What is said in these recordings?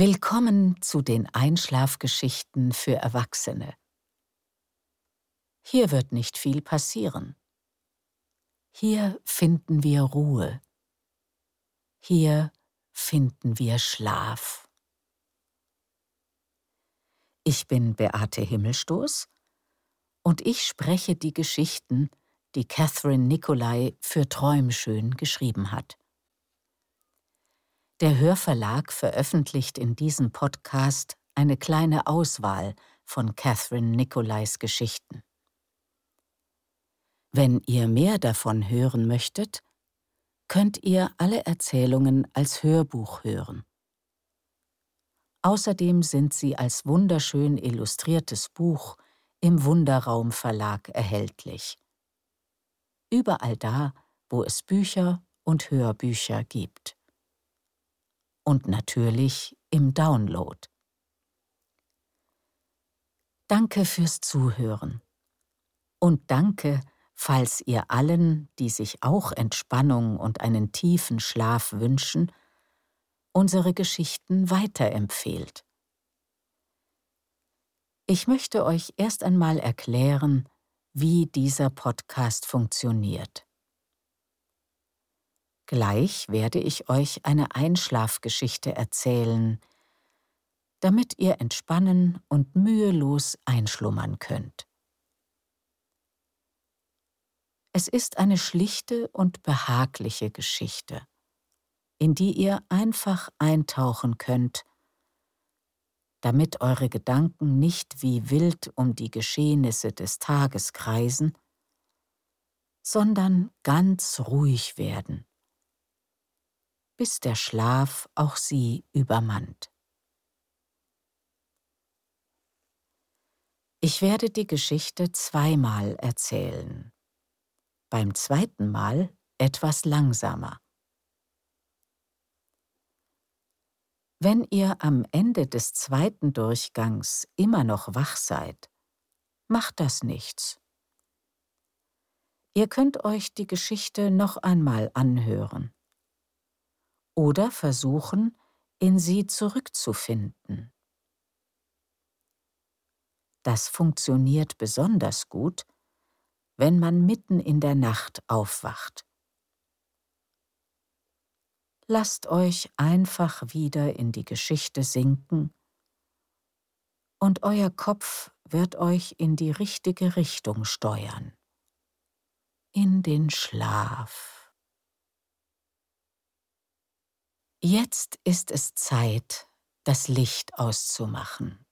Willkommen zu den Einschlafgeschichten für Erwachsene. Hier wird nicht viel passieren. Hier finden wir Ruhe. Hier finden wir Schlaf. Ich bin Beate Himmelstoß und ich spreche die Geschichten, die Catherine Nicolai für Träumschön geschrieben hat. Der Hörverlag veröffentlicht in diesem Podcast eine kleine Auswahl von Catherine Nicolais Geschichten. Wenn ihr mehr davon hören möchtet, könnt ihr alle Erzählungen als Hörbuch hören. Außerdem sind sie als wunderschön illustriertes Buch im Wunderraum Verlag erhältlich. Überall da, wo es Bücher und Hörbücher gibt und natürlich im Download. Danke fürs Zuhören. Und danke, falls ihr allen, die sich auch Entspannung und einen tiefen Schlaf wünschen, unsere Geschichten weiterempfehlt. Ich möchte euch erst einmal erklären, wie dieser Podcast funktioniert. Gleich werde ich euch eine Einschlafgeschichte erzählen, damit ihr entspannen und mühelos einschlummern könnt. Es ist eine schlichte und behagliche Geschichte, in die ihr einfach eintauchen könnt, damit eure Gedanken nicht wie wild um die Geschehnisse des Tages kreisen, sondern ganz ruhig werden bis der Schlaf auch sie übermannt. Ich werde die Geschichte zweimal erzählen. Beim zweiten Mal etwas langsamer. Wenn ihr am Ende des zweiten Durchgangs immer noch wach seid, macht das nichts. Ihr könnt euch die Geschichte noch einmal anhören oder versuchen, in sie zurückzufinden. Das funktioniert besonders gut, wenn man mitten in der Nacht aufwacht. Lasst euch einfach wieder in die Geschichte sinken und euer Kopf wird euch in die richtige Richtung steuern. In den Schlaf. Jetzt ist es Zeit, das Licht auszumachen.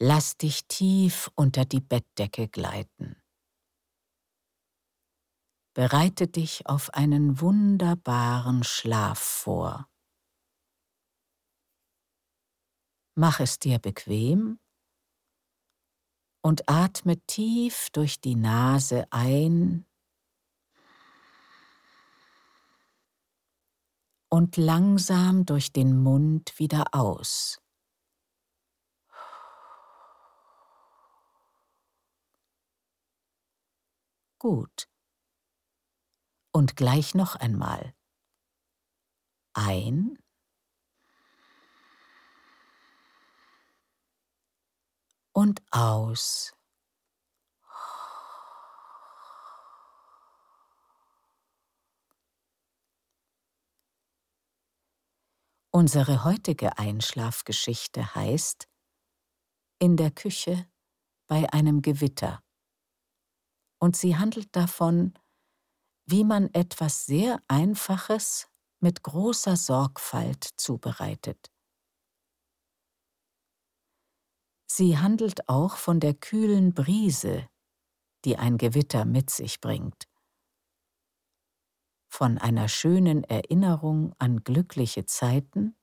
Lass dich tief unter die Bettdecke gleiten. Bereite dich auf einen wunderbaren Schlaf vor. Mach es dir bequem und atme tief durch die Nase ein und langsam durch den Mund wieder aus. Gut. Und gleich noch einmal. Ein. Und aus. Unsere heutige Einschlafgeschichte heißt In der Küche bei einem Gewitter. Und sie handelt davon, wie man etwas sehr Einfaches mit großer Sorgfalt zubereitet. Sie handelt auch von der kühlen Brise, die ein Gewitter mit sich bringt von einer schönen Erinnerung an glückliche Zeiten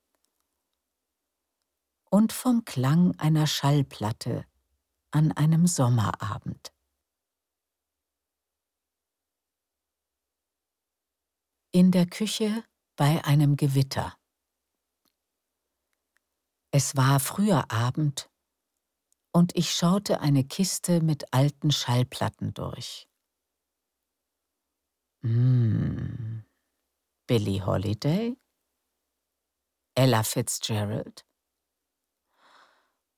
und vom Klang einer Schallplatte an einem Sommerabend. In der Küche bei einem Gewitter. Es war früher Abend und ich schaute eine Kiste mit alten Schallplatten durch. Mm. Billie Holiday? Ella Fitzgerald?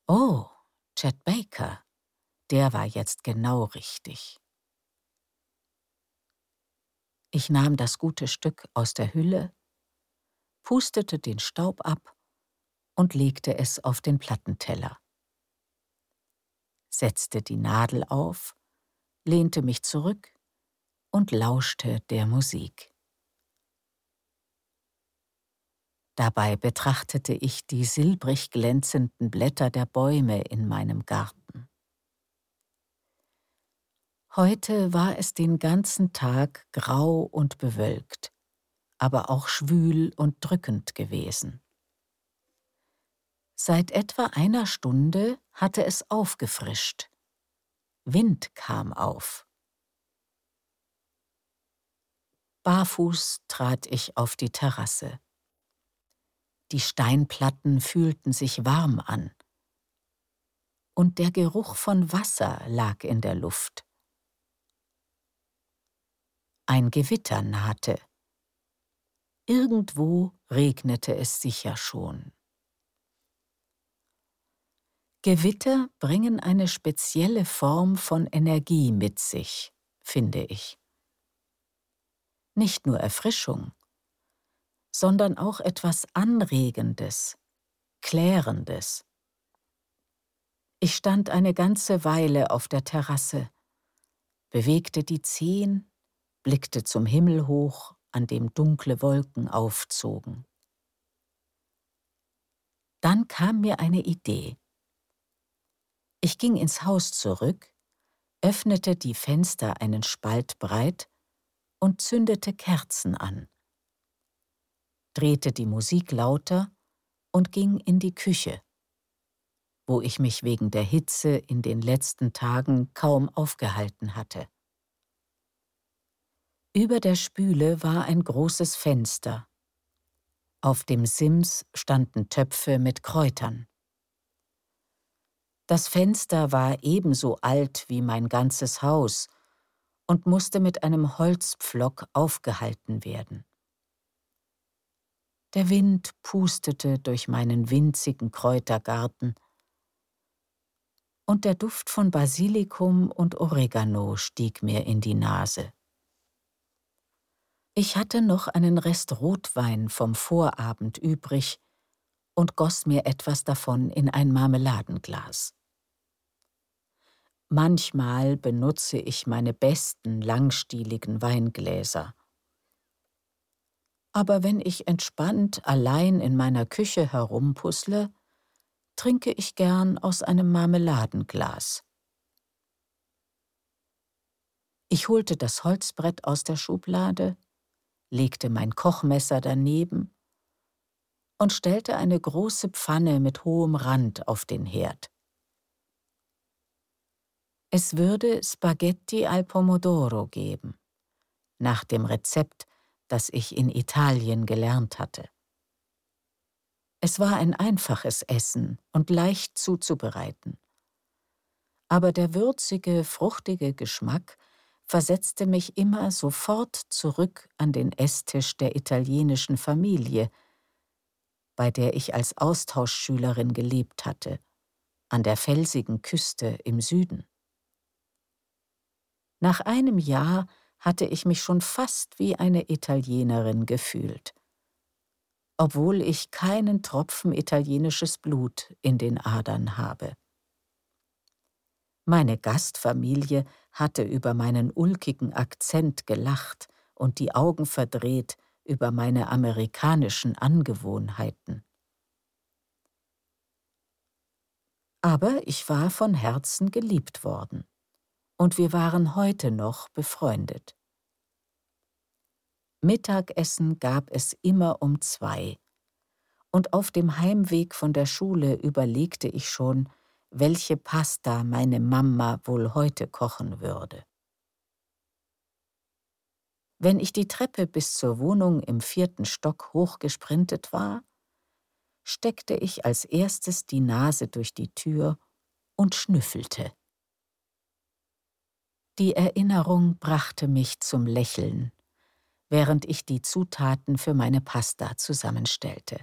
Oh, Chet Baker. Der war jetzt genau richtig. Ich nahm das gute Stück aus der Hülle, pustete den Staub ab und legte es auf den Plattenteller. Setzte die Nadel auf, lehnte mich zurück und lauschte der Musik. Dabei betrachtete ich die silbrig glänzenden Blätter der Bäume in meinem Garten. Heute war es den ganzen Tag grau und bewölkt, aber auch schwül und drückend gewesen. Seit etwa einer Stunde hatte es aufgefrischt. Wind kam auf. Barfuß trat ich auf die Terrasse. Die Steinplatten fühlten sich warm an. Und der Geruch von Wasser lag in der Luft. Ein Gewitter nahte. Irgendwo regnete es sicher schon. Gewitter bringen eine spezielle Form von Energie mit sich, finde ich. Nicht nur Erfrischung, sondern auch etwas Anregendes, Klärendes. Ich stand eine ganze Weile auf der Terrasse, bewegte die Zehen, blickte zum Himmel hoch, an dem dunkle Wolken aufzogen. Dann kam mir eine Idee. Ich ging ins Haus zurück, öffnete die Fenster einen Spalt breit und zündete Kerzen an drehte die Musik lauter und ging in die Küche, wo ich mich wegen der Hitze in den letzten Tagen kaum aufgehalten hatte. Über der Spüle war ein großes Fenster. Auf dem Sims standen Töpfe mit Kräutern. Das Fenster war ebenso alt wie mein ganzes Haus und musste mit einem Holzpflock aufgehalten werden. Der Wind pustete durch meinen winzigen Kräutergarten, und der Duft von Basilikum und Oregano stieg mir in die Nase. Ich hatte noch einen Rest Rotwein vom Vorabend übrig und goss mir etwas davon in ein Marmeladenglas. Manchmal benutze ich meine besten langstieligen Weingläser aber wenn ich entspannt allein in meiner Küche herumpuzzle, trinke ich gern aus einem Marmeladenglas. Ich holte das Holzbrett aus der Schublade, legte mein Kochmesser daneben und stellte eine große Pfanne mit hohem Rand auf den Herd. Es würde Spaghetti al Pomodoro geben, nach dem Rezept, das ich in Italien gelernt hatte. Es war ein einfaches Essen und leicht zuzubereiten. Aber der würzige, fruchtige Geschmack versetzte mich immer sofort zurück an den Esstisch der italienischen Familie, bei der ich als Austauschschülerin gelebt hatte, an der felsigen Küste im Süden. Nach einem Jahr hatte ich mich schon fast wie eine Italienerin gefühlt, obwohl ich keinen Tropfen italienisches Blut in den Adern habe. Meine Gastfamilie hatte über meinen ulkigen Akzent gelacht und die Augen verdreht über meine amerikanischen Angewohnheiten. Aber ich war von Herzen geliebt worden und wir waren heute noch befreundet. Mittagessen gab es immer um zwei, und auf dem Heimweg von der Schule überlegte ich schon, welche Pasta meine Mama wohl heute kochen würde. Wenn ich die Treppe bis zur Wohnung im vierten Stock hochgesprintet war, steckte ich als erstes die Nase durch die Tür und schnüffelte. Die Erinnerung brachte mich zum Lächeln, während ich die Zutaten für meine Pasta zusammenstellte.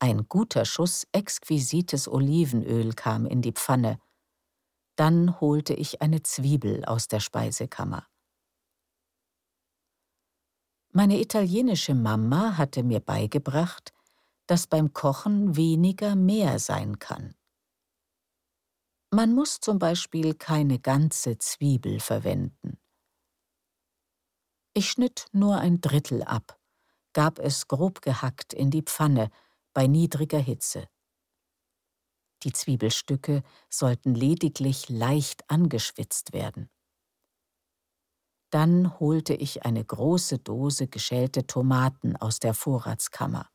Ein guter Schuss exquisites Olivenöl kam in die Pfanne. Dann holte ich eine Zwiebel aus der Speisekammer. Meine italienische Mama hatte mir beigebracht, dass beim Kochen weniger mehr sein kann. Man muss zum Beispiel keine ganze Zwiebel verwenden. Ich schnitt nur ein Drittel ab, gab es grob gehackt in die Pfanne bei niedriger Hitze. Die Zwiebelstücke sollten lediglich leicht angeschwitzt werden. Dann holte ich eine große Dose geschälte Tomaten aus der Vorratskammer.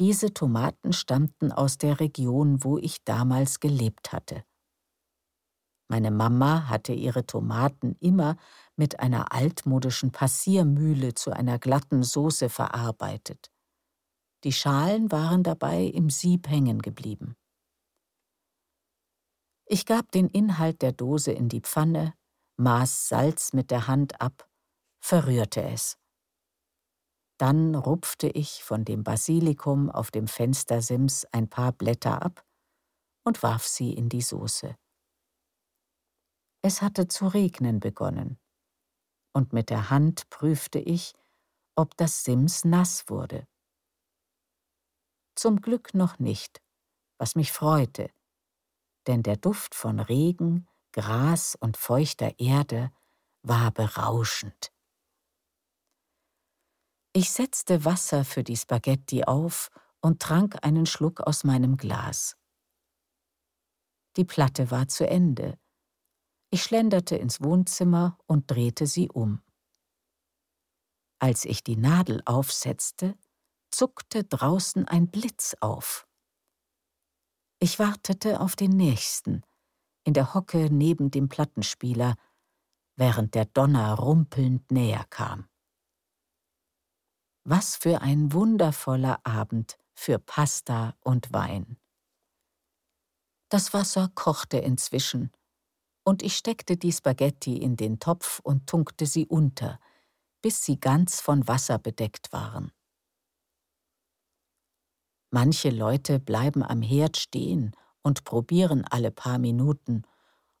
Diese Tomaten stammten aus der Region, wo ich damals gelebt hatte. Meine Mama hatte ihre Tomaten immer mit einer altmodischen Passiermühle zu einer glatten Soße verarbeitet. Die Schalen waren dabei im Sieb hängen geblieben. Ich gab den Inhalt der Dose in die Pfanne, maß Salz mit der Hand ab, verrührte es. Dann rupfte ich von dem Basilikum auf dem Fenstersims ein paar Blätter ab und warf sie in die Soße. Es hatte zu regnen begonnen, und mit der Hand prüfte ich, ob das Sims nass wurde. Zum Glück noch nicht, was mich freute, denn der Duft von Regen, Gras und feuchter Erde war berauschend. Ich setzte Wasser für die Spaghetti auf und trank einen Schluck aus meinem Glas. Die Platte war zu Ende. Ich schlenderte ins Wohnzimmer und drehte sie um. Als ich die Nadel aufsetzte, zuckte draußen ein Blitz auf. Ich wartete auf den nächsten, in der Hocke neben dem Plattenspieler, während der Donner rumpelnd näher kam. Was für ein wundervoller Abend für Pasta und Wein. Das Wasser kochte inzwischen, und ich steckte die Spaghetti in den Topf und tunkte sie unter, bis sie ganz von Wasser bedeckt waren. Manche Leute bleiben am Herd stehen und probieren alle paar Minuten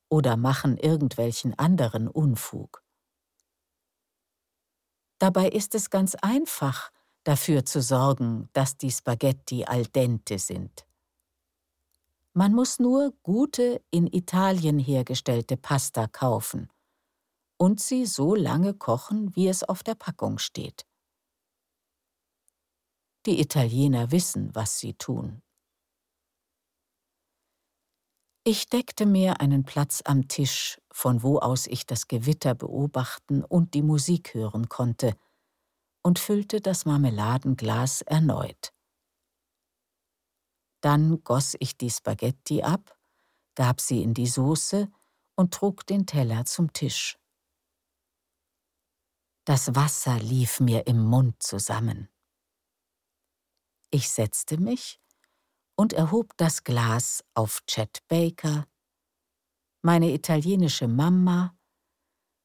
oder machen irgendwelchen anderen Unfug. Dabei ist es ganz einfach, dafür zu sorgen, dass die Spaghetti al dente sind. Man muss nur gute, in Italien hergestellte Pasta kaufen und sie so lange kochen, wie es auf der Packung steht. Die Italiener wissen, was sie tun. Ich deckte mir einen Platz am Tisch, von wo aus ich das Gewitter beobachten und die Musik hören konnte, und füllte das Marmeladenglas erneut. Dann goss ich die Spaghetti ab, gab sie in die Soße und trug den Teller zum Tisch. Das Wasser lief mir im Mund zusammen. Ich setzte mich und erhob das Glas auf Chet Baker, meine italienische Mama,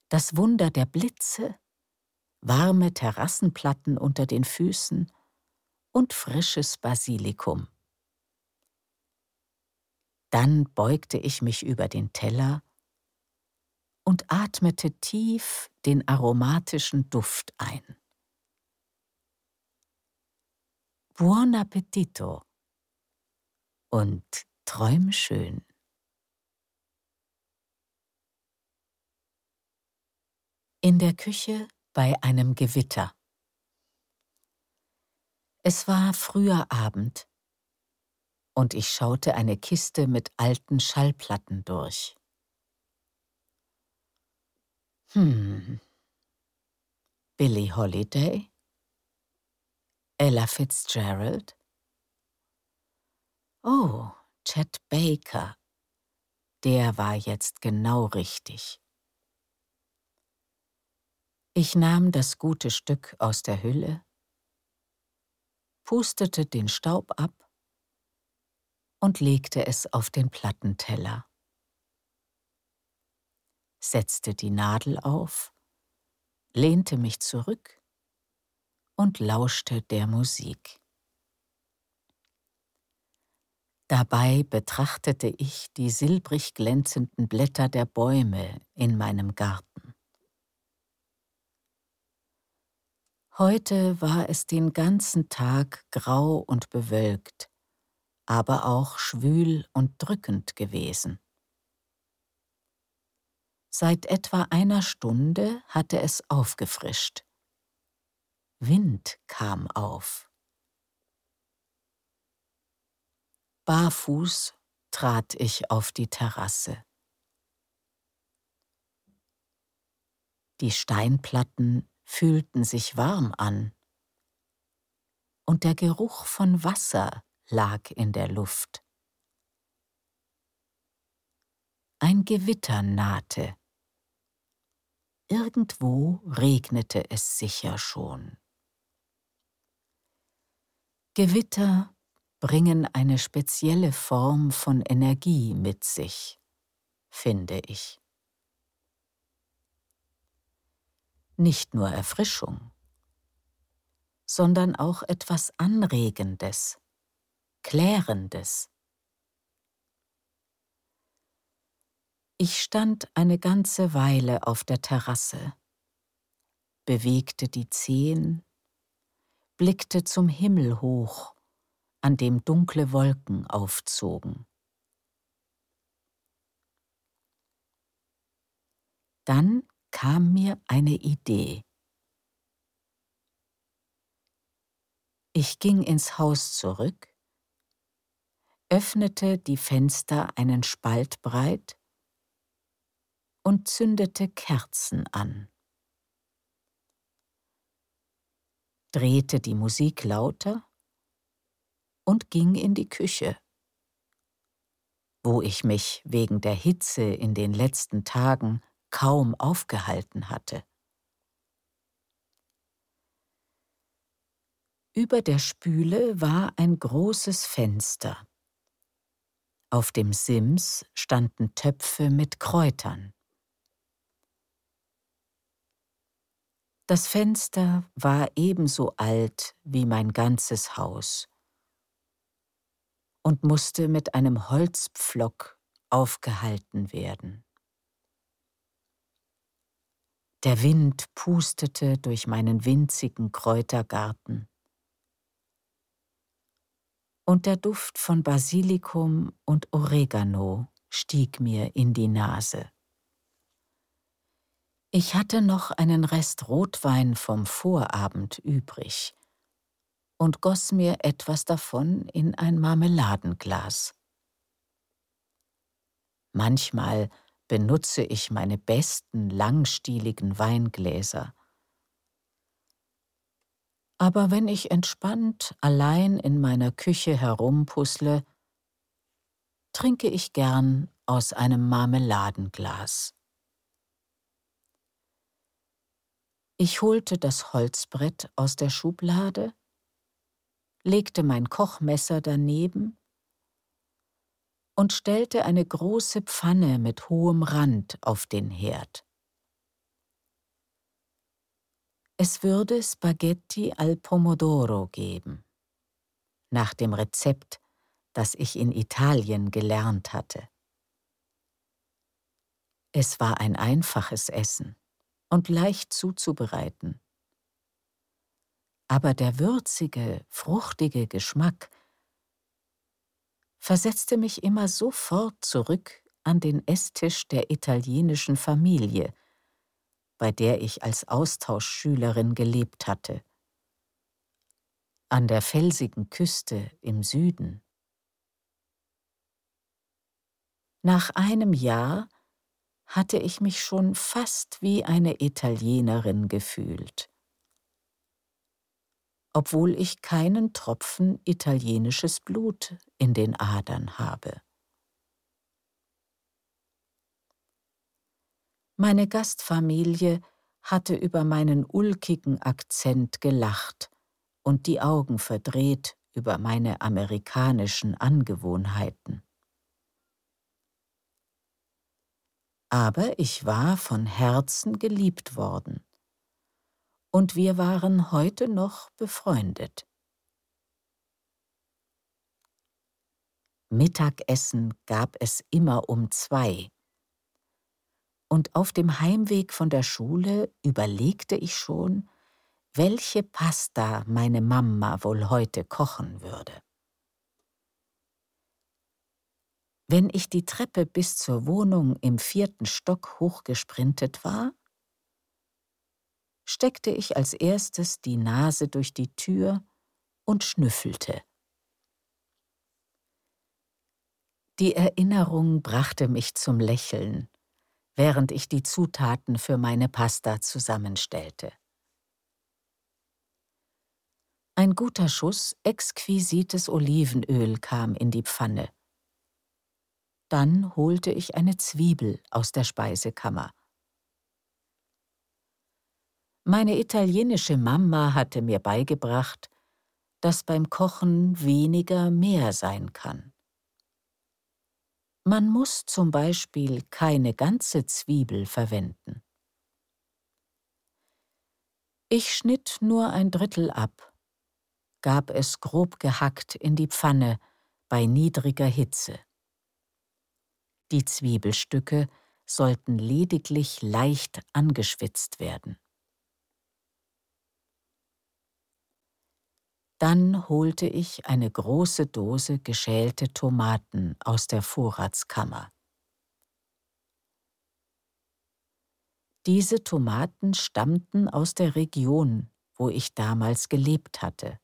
das Wunder der Blitze, warme Terrassenplatten unter den Füßen und frisches Basilikum. Dann beugte ich mich über den Teller und atmete tief den aromatischen Duft ein. Buon appetito und träum schön. In der Küche bei einem Gewitter. Es war früher Abend und ich schaute eine Kiste mit alten Schallplatten durch. Hm. Billie Holiday? Ella Fitzgerald? Oh, Chet Baker. Der war jetzt genau richtig. Ich nahm das gute Stück aus der Hülle, pustete den Staub ab und legte es auf den Plattenteller, setzte die Nadel auf, lehnte mich zurück und lauschte der Musik. Dabei betrachtete ich die silbrig glänzenden Blätter der Bäume in meinem Garten. Heute war es den ganzen Tag grau und bewölkt, aber auch schwül und drückend gewesen. Seit etwa einer Stunde hatte es aufgefrischt. Wind kam auf. Barfuß trat ich auf die Terrasse. Die Steinplatten fühlten sich warm an, und der Geruch von Wasser lag in der Luft. Ein Gewitter nahte. Irgendwo regnete es sicher schon. Gewitter bringen eine spezielle Form von Energie mit sich, finde ich. Nicht nur Erfrischung, sondern auch etwas Anregendes, Klärendes. Ich stand eine ganze Weile auf der Terrasse, bewegte die Zehen, blickte zum Himmel hoch an dem dunkle Wolken aufzogen. Dann kam mir eine Idee. Ich ging ins Haus zurück, öffnete die Fenster einen Spalt breit und zündete Kerzen an. Drehte die Musik lauter und ging in die Küche, wo ich mich wegen der Hitze in den letzten Tagen kaum aufgehalten hatte. Über der Spüle war ein großes Fenster. Auf dem Sims standen Töpfe mit Kräutern. Das Fenster war ebenso alt wie mein ganzes Haus und musste mit einem Holzpflock aufgehalten werden. Der Wind pustete durch meinen winzigen Kräutergarten. Und der Duft von Basilikum und Oregano stieg mir in die Nase. Ich hatte noch einen Rest Rotwein vom Vorabend übrig, und goss mir etwas davon in ein Marmeladenglas. Manchmal benutze ich meine besten langstieligen Weingläser. Aber wenn ich entspannt allein in meiner Küche herumpuzzle, trinke ich gern aus einem Marmeladenglas. Ich holte das Holzbrett aus der Schublade legte mein Kochmesser daneben und stellte eine große Pfanne mit hohem Rand auf den Herd. Es würde Spaghetti al Pomodoro geben, nach dem Rezept, das ich in Italien gelernt hatte. Es war ein einfaches Essen und leicht zuzubereiten aber der würzige, fruchtige Geschmack versetzte mich immer sofort zurück an den Esstisch der italienischen Familie, bei der ich als Austauschschülerin gelebt hatte. An der felsigen Küste im Süden. Nach einem Jahr hatte ich mich schon fast wie eine Italienerin gefühlt obwohl ich keinen Tropfen italienisches Blut in den Adern habe. Meine Gastfamilie hatte über meinen ulkigen Akzent gelacht und die Augen verdreht über meine amerikanischen Angewohnheiten. Aber ich war von Herzen geliebt worden und wir waren heute noch befreundet. Mittagessen gab es immer um zwei. Und auf dem Heimweg von der Schule überlegte ich schon, welche Pasta meine Mama wohl heute kochen würde. Wenn ich die Treppe bis zur Wohnung im vierten Stock hochgesprintet war, steckte ich als erstes die Nase durch die Tür und schnüffelte. Die Erinnerung brachte mich zum Lächeln, während ich die Zutaten für meine Pasta zusammenstellte. Ein guter Schuss exquisites Olivenöl kam in die Pfanne. Dann holte ich eine Zwiebel aus der Speisekammer. Meine italienische Mama hatte mir beigebracht, dass beim Kochen weniger mehr sein kann. Man muss zum Beispiel keine ganze Zwiebel verwenden. Ich schnitt nur ein Drittel ab, gab es grob gehackt in die Pfanne bei niedriger Hitze. Die Zwiebelstücke sollten lediglich leicht angeschwitzt werden. Dann holte ich eine große Dose geschälte Tomaten aus der Vorratskammer. Diese Tomaten stammten aus der Region, wo ich damals gelebt hatte.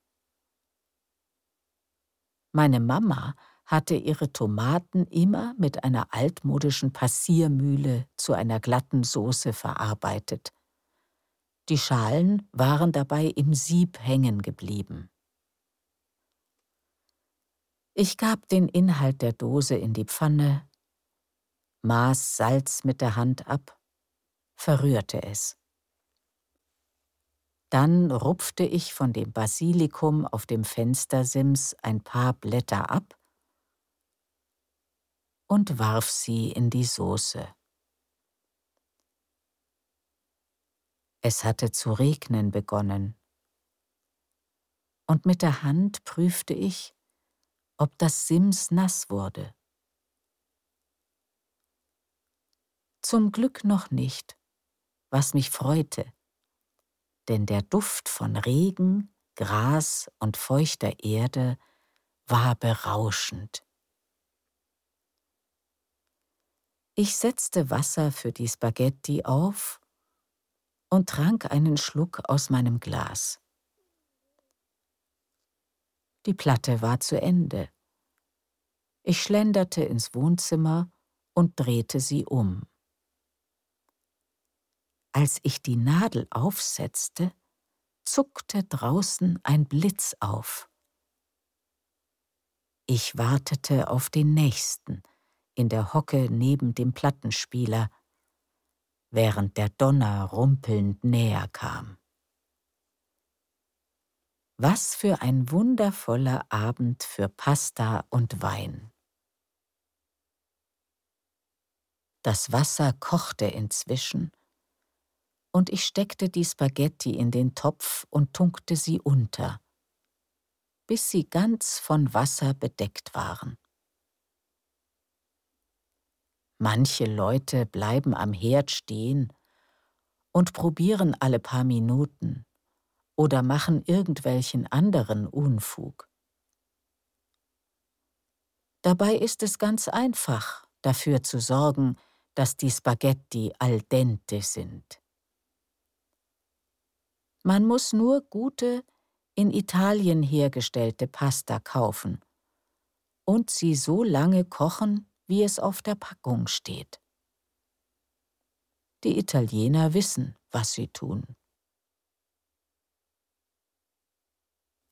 Meine Mama hatte ihre Tomaten immer mit einer altmodischen Passiermühle zu einer glatten Soße verarbeitet. Die Schalen waren dabei im Sieb hängen geblieben. Ich gab den Inhalt der Dose in die Pfanne, maß Salz mit der Hand ab, verrührte es. Dann rupfte ich von dem Basilikum auf dem Fenstersims ein paar Blätter ab und warf sie in die Soße. Es hatte zu regnen begonnen, und mit der Hand prüfte ich, ob das Sims nass wurde. Zum Glück noch nicht, was mich freute, denn der Duft von Regen, Gras und feuchter Erde war berauschend. Ich setzte Wasser für die Spaghetti auf und trank einen Schluck aus meinem Glas. Die Platte war zu Ende. Ich schlenderte ins Wohnzimmer und drehte sie um. Als ich die Nadel aufsetzte, zuckte draußen ein Blitz auf. Ich wartete auf den nächsten in der Hocke neben dem Plattenspieler, während der Donner rumpelnd näher kam. Was für ein wundervoller Abend für Pasta und Wein. Das Wasser kochte inzwischen, und ich steckte die Spaghetti in den Topf und tunkte sie unter, bis sie ganz von Wasser bedeckt waren. Manche Leute bleiben am Herd stehen und probieren alle paar Minuten, oder machen irgendwelchen anderen Unfug. Dabei ist es ganz einfach, dafür zu sorgen, dass die Spaghetti al dente sind. Man muss nur gute, in Italien hergestellte Pasta kaufen und sie so lange kochen, wie es auf der Packung steht. Die Italiener wissen, was sie tun.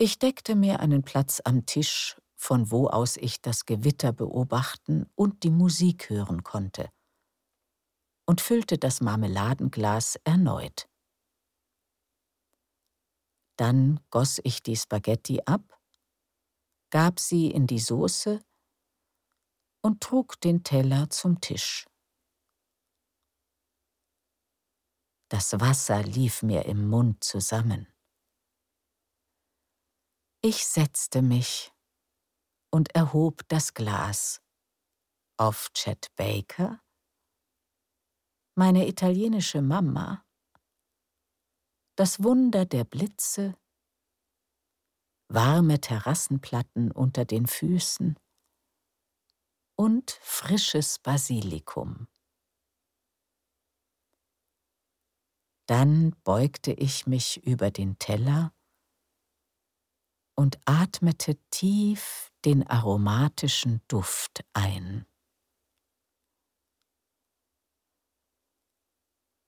Ich deckte mir einen Platz am Tisch, von wo aus ich das Gewitter beobachten und die Musik hören konnte, und füllte das Marmeladenglas erneut. Dann goss ich die Spaghetti ab, gab sie in die Soße und trug den Teller zum Tisch. Das Wasser lief mir im Mund zusammen. Ich setzte mich und erhob das Glas. Auf Chet Baker, meine italienische Mama, das Wunder der Blitze, warme Terrassenplatten unter den Füßen? Und frisches Basilikum. Dann beugte ich mich über den Teller und atmete tief den aromatischen Duft ein.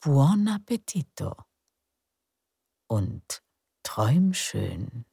Buon appetito und träum schön.